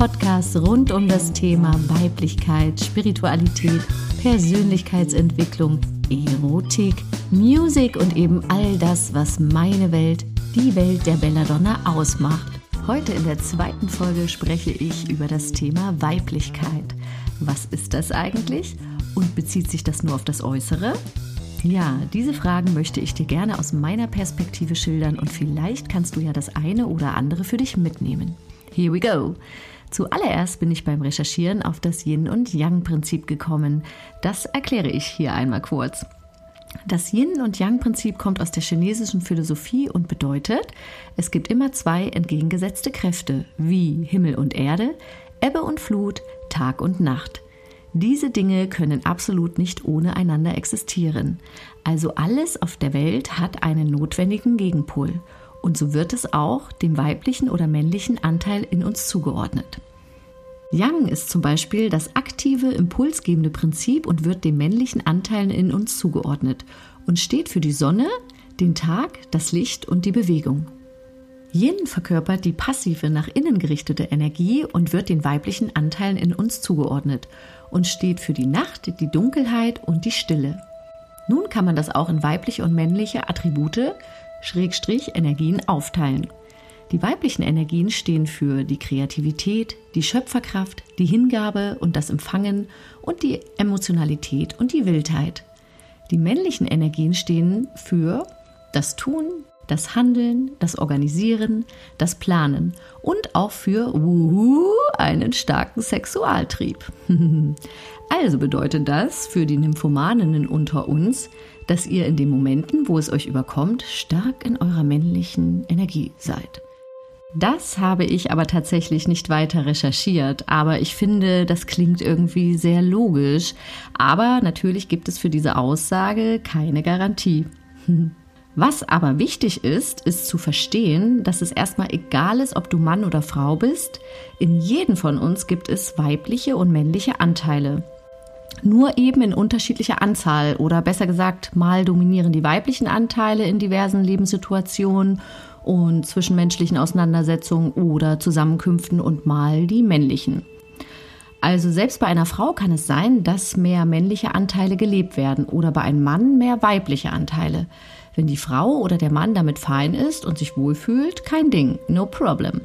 Podcast rund um das Thema Weiblichkeit, Spiritualität, Persönlichkeitsentwicklung, Erotik, Musik und eben all das, was meine Welt, die Welt der Belladonna ausmacht. Heute in der zweiten Folge spreche ich über das Thema Weiblichkeit. Was ist das eigentlich? Und bezieht sich das nur auf das Äußere? Ja, diese Fragen möchte ich dir gerne aus meiner Perspektive schildern und vielleicht kannst du ja das eine oder andere für dich mitnehmen. Here we go. Zuallererst bin ich beim Recherchieren auf das Yin- und Yang-Prinzip gekommen. Das erkläre ich hier einmal kurz. Das Yin- und Yang-Prinzip kommt aus der chinesischen Philosophie und bedeutet, es gibt immer zwei entgegengesetzte Kräfte, wie Himmel und Erde, Ebbe und Flut, Tag und Nacht. Diese Dinge können absolut nicht ohne einander existieren. Also alles auf der Welt hat einen notwendigen Gegenpol. Und so wird es auch dem weiblichen oder männlichen Anteil in uns zugeordnet. Yang ist zum Beispiel das aktive, impulsgebende Prinzip und wird dem männlichen Anteilen in uns zugeordnet und steht für die Sonne, den Tag, das Licht und die Bewegung. Yin verkörpert die passive, nach innen gerichtete Energie und wird den weiblichen Anteilen in uns zugeordnet und steht für die Nacht, die Dunkelheit und die Stille. Nun kann man das auch in weibliche und männliche Attribute, Schrägstrich Energien aufteilen. Die weiblichen Energien stehen für die Kreativität, die Schöpferkraft, die Hingabe und das Empfangen und die Emotionalität und die Wildheit. Die männlichen Energien stehen für das Tun, das Handeln, das Organisieren, das Planen und auch für wuhu, einen starken Sexualtrieb. also bedeutet das für die Nymphomaninnen unter uns, dass ihr in den Momenten, wo es euch überkommt, stark in eurer männlichen Energie seid. Das habe ich aber tatsächlich nicht weiter recherchiert, aber ich finde, das klingt irgendwie sehr logisch. Aber natürlich gibt es für diese Aussage keine Garantie. Was aber wichtig ist, ist zu verstehen, dass es erstmal egal ist, ob du Mann oder Frau bist. In jedem von uns gibt es weibliche und männliche Anteile. Nur eben in unterschiedlicher Anzahl oder besser gesagt, mal dominieren die weiblichen Anteile in diversen Lebenssituationen und zwischenmenschlichen Auseinandersetzungen oder Zusammenkünften und mal die männlichen. Also selbst bei einer Frau kann es sein, dass mehr männliche Anteile gelebt werden oder bei einem Mann mehr weibliche Anteile. Wenn die Frau oder der Mann damit fein ist und sich wohlfühlt, kein Ding, no problem.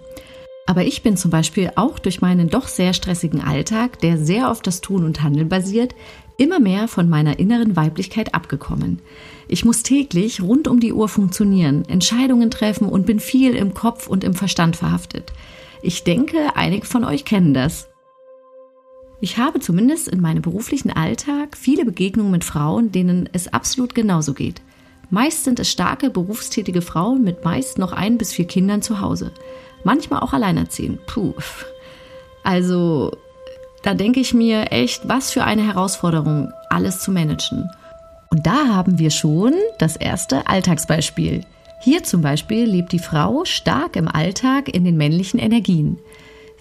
Aber ich bin zum Beispiel auch durch meinen doch sehr stressigen Alltag, der sehr auf das Tun und Handeln basiert, immer mehr von meiner inneren Weiblichkeit abgekommen. Ich muss täglich rund um die Uhr funktionieren, Entscheidungen treffen und bin viel im Kopf und im Verstand verhaftet. Ich denke, einige von euch kennen das. Ich habe zumindest in meinem beruflichen Alltag viele Begegnungen mit Frauen, denen es absolut genauso geht. Meist sind es starke, berufstätige Frauen mit meist noch ein bis vier Kindern zu Hause. Manchmal auch alleinerziehend. Puh. Also, da denke ich mir echt, was für eine Herausforderung, alles zu managen. Und da haben wir schon das erste Alltagsbeispiel. Hier zum Beispiel lebt die Frau stark im Alltag in den männlichen Energien.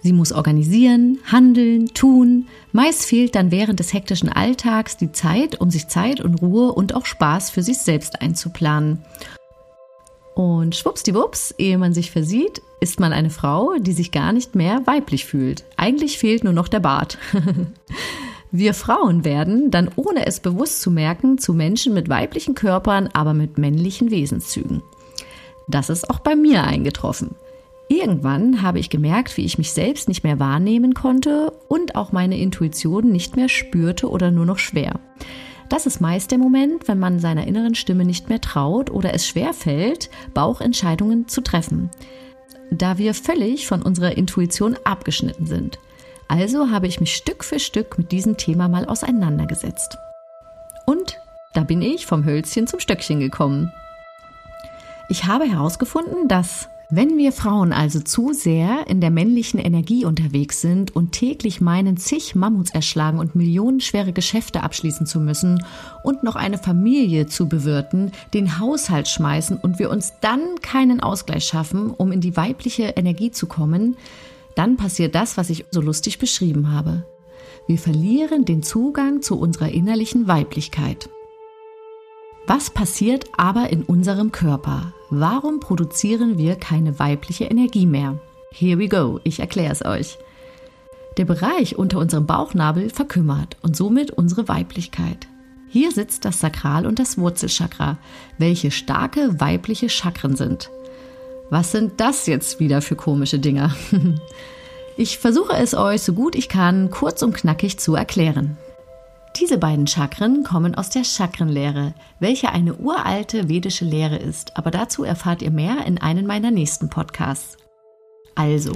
Sie muss organisieren, handeln, tun. Meist fehlt dann während des hektischen Alltags die Zeit, um sich Zeit und Ruhe und auch Spaß für sich selbst einzuplanen. Und schwuppsdiwupps, ehe man sich versieht, ist man eine Frau, die sich gar nicht mehr weiblich fühlt. Eigentlich fehlt nur noch der Bart. Wir Frauen werden dann, ohne es bewusst zu merken, zu Menschen mit weiblichen Körpern, aber mit männlichen Wesenszügen. Das ist auch bei mir eingetroffen. Irgendwann habe ich gemerkt, wie ich mich selbst nicht mehr wahrnehmen konnte und auch meine Intuition nicht mehr spürte oder nur noch schwer. Das ist meist der Moment, wenn man seiner inneren Stimme nicht mehr traut oder es schwer fällt, Bauchentscheidungen zu treffen, da wir völlig von unserer Intuition abgeschnitten sind. Also habe ich mich Stück für Stück mit diesem Thema mal auseinandergesetzt. Und da bin ich vom Hölzchen zum Stöckchen gekommen. Ich habe herausgefunden, dass wenn wir Frauen also zu sehr in der männlichen Energie unterwegs sind und täglich meinen, zig Mammuts erschlagen und millionenschwere Geschäfte abschließen zu müssen und noch eine Familie zu bewirten, den Haushalt schmeißen und wir uns dann keinen Ausgleich schaffen, um in die weibliche Energie zu kommen, dann passiert das, was ich so lustig beschrieben habe. Wir verlieren den Zugang zu unserer innerlichen Weiblichkeit. Was passiert aber in unserem Körper? Warum produzieren wir keine weibliche Energie mehr? Here we go, ich erkläre es euch. Der Bereich unter unserem Bauchnabel verkümmert und somit unsere Weiblichkeit. Hier sitzt das Sakral- und das Wurzelchakra, welche starke weibliche Chakren sind. Was sind das jetzt wieder für komische Dinger? Ich versuche es euch so gut ich kann kurz und knackig zu erklären. Diese beiden Chakren kommen aus der Chakrenlehre, welche eine uralte vedische Lehre ist, aber dazu erfahrt ihr mehr in einem meiner nächsten Podcasts. Also,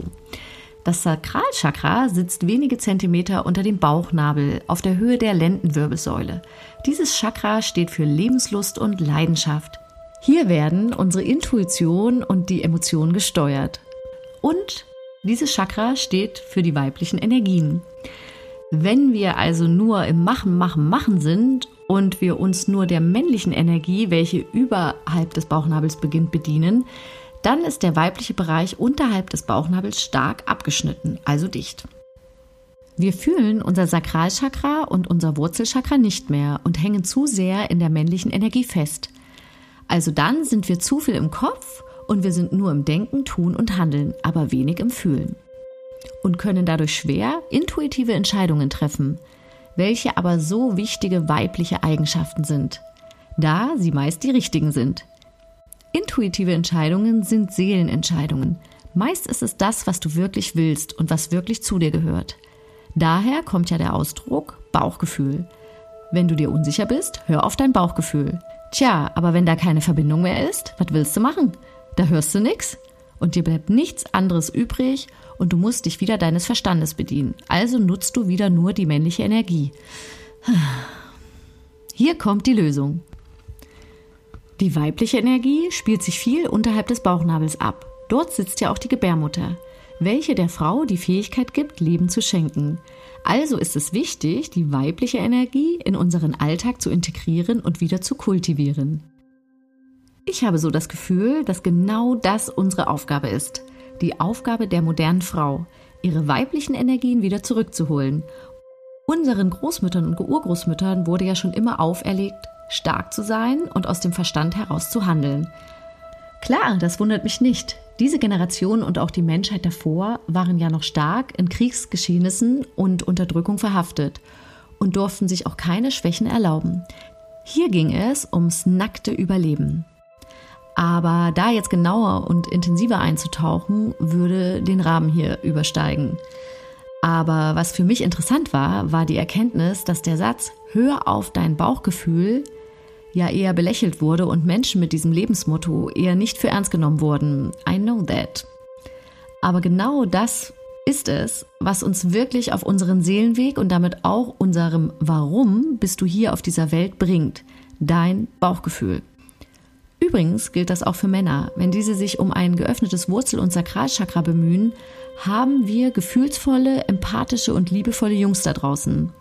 das Sakralchakra sitzt wenige Zentimeter unter dem Bauchnabel auf der Höhe der Lendenwirbelsäule. Dieses Chakra steht für Lebenslust und Leidenschaft. Hier werden unsere Intuition und die Emotionen gesteuert. Und dieses Chakra steht für die weiblichen Energien. Wenn wir also nur im Machen, Machen, Machen sind und wir uns nur der männlichen Energie, welche überhalb des Bauchnabels beginnt, bedienen, dann ist der weibliche Bereich unterhalb des Bauchnabels stark abgeschnitten, also dicht. Wir fühlen unser Sakralchakra und unser Wurzelchakra nicht mehr und hängen zu sehr in der männlichen Energie fest. Also dann sind wir zu viel im Kopf und wir sind nur im Denken, Tun und Handeln, aber wenig im Fühlen. Und können dadurch schwer intuitive Entscheidungen treffen, welche aber so wichtige weibliche Eigenschaften sind, da sie meist die richtigen sind. Intuitive Entscheidungen sind Seelenentscheidungen. Meist ist es das, was du wirklich willst und was wirklich zu dir gehört. Daher kommt ja der Ausdruck Bauchgefühl. Wenn du dir unsicher bist, hör auf dein Bauchgefühl. Tja, aber wenn da keine Verbindung mehr ist, was willst du machen? Da hörst du nichts und dir bleibt nichts anderes übrig und du musst dich wieder deines Verstandes bedienen. Also nutzt du wieder nur die männliche Energie. Hier kommt die Lösung. Die weibliche Energie spielt sich viel unterhalb des Bauchnabels ab. Dort sitzt ja auch die Gebärmutter, welche der Frau die Fähigkeit gibt, Leben zu schenken. Also ist es wichtig, die weibliche Energie in unseren Alltag zu integrieren und wieder zu kultivieren. Ich habe so das Gefühl, dass genau das unsere Aufgabe ist. Die Aufgabe der modernen Frau, ihre weiblichen Energien wieder zurückzuholen. Unseren Großmüttern und Urgroßmüttern wurde ja schon immer auferlegt, stark zu sein und aus dem Verstand heraus zu handeln. Klar, das wundert mich nicht. Diese Generation und auch die Menschheit davor waren ja noch stark in Kriegsgeschehnissen und Unterdrückung verhaftet und durften sich auch keine Schwächen erlauben. Hier ging es ums nackte Überleben. Aber da jetzt genauer und intensiver einzutauchen, würde den Rahmen hier übersteigen. Aber was für mich interessant war, war die Erkenntnis, dass der Satz Hör auf dein Bauchgefühl ja eher belächelt wurde und Menschen mit diesem Lebensmotto eher nicht für ernst genommen wurden. I know that. Aber genau das ist es, was uns wirklich auf unseren Seelenweg und damit auch unserem Warum bist du hier auf dieser Welt bringt. Dein Bauchgefühl. Übrigens gilt das auch für Männer. Wenn diese sich um ein geöffnetes Wurzel- und Sakralchakra bemühen, haben wir gefühlsvolle, empathische und liebevolle Jungs da draußen.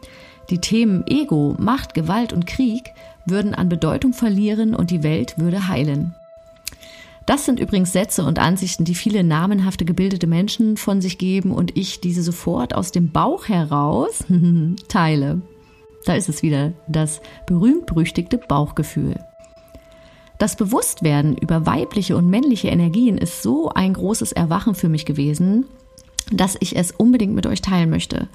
Die Themen Ego, Macht, Gewalt und Krieg würden an Bedeutung verlieren und die Welt würde heilen. Das sind übrigens Sätze und Ansichten, die viele namenhafte gebildete Menschen von sich geben und ich diese sofort aus dem Bauch heraus teile. Da ist es wieder, das berühmt-berüchtigte Bauchgefühl. Das Bewusstwerden über weibliche und männliche Energien ist so ein großes Erwachen für mich gewesen, dass ich es unbedingt mit euch teilen möchte,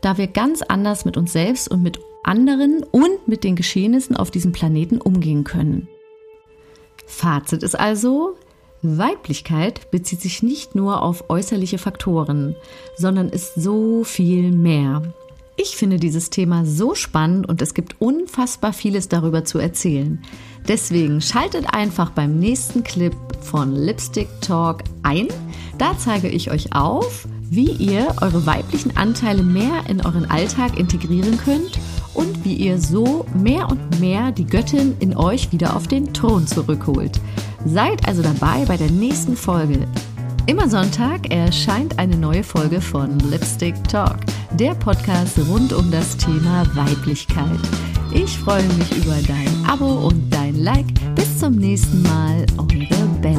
da wir ganz anders mit uns selbst und mit anderen und mit den Geschehnissen auf diesem Planeten umgehen können. Fazit ist also, Weiblichkeit bezieht sich nicht nur auf äußerliche Faktoren, sondern ist so viel mehr. Ich finde dieses Thema so spannend und es gibt unfassbar vieles darüber zu erzählen. Deswegen schaltet einfach beim nächsten Clip von Lipstick Talk ein. Da zeige ich euch auf, wie ihr eure weiblichen Anteile mehr in euren Alltag integrieren könnt und wie ihr so mehr und mehr die Göttin in euch wieder auf den Thron zurückholt. Seid also dabei bei der nächsten Folge. Immer Sonntag erscheint eine neue Folge von Lipstick Talk, der Podcast rund um das Thema Weiblichkeit. Ich freue mich über dein Abo und dein Like. Bis zum nächsten Mal, eure Bella.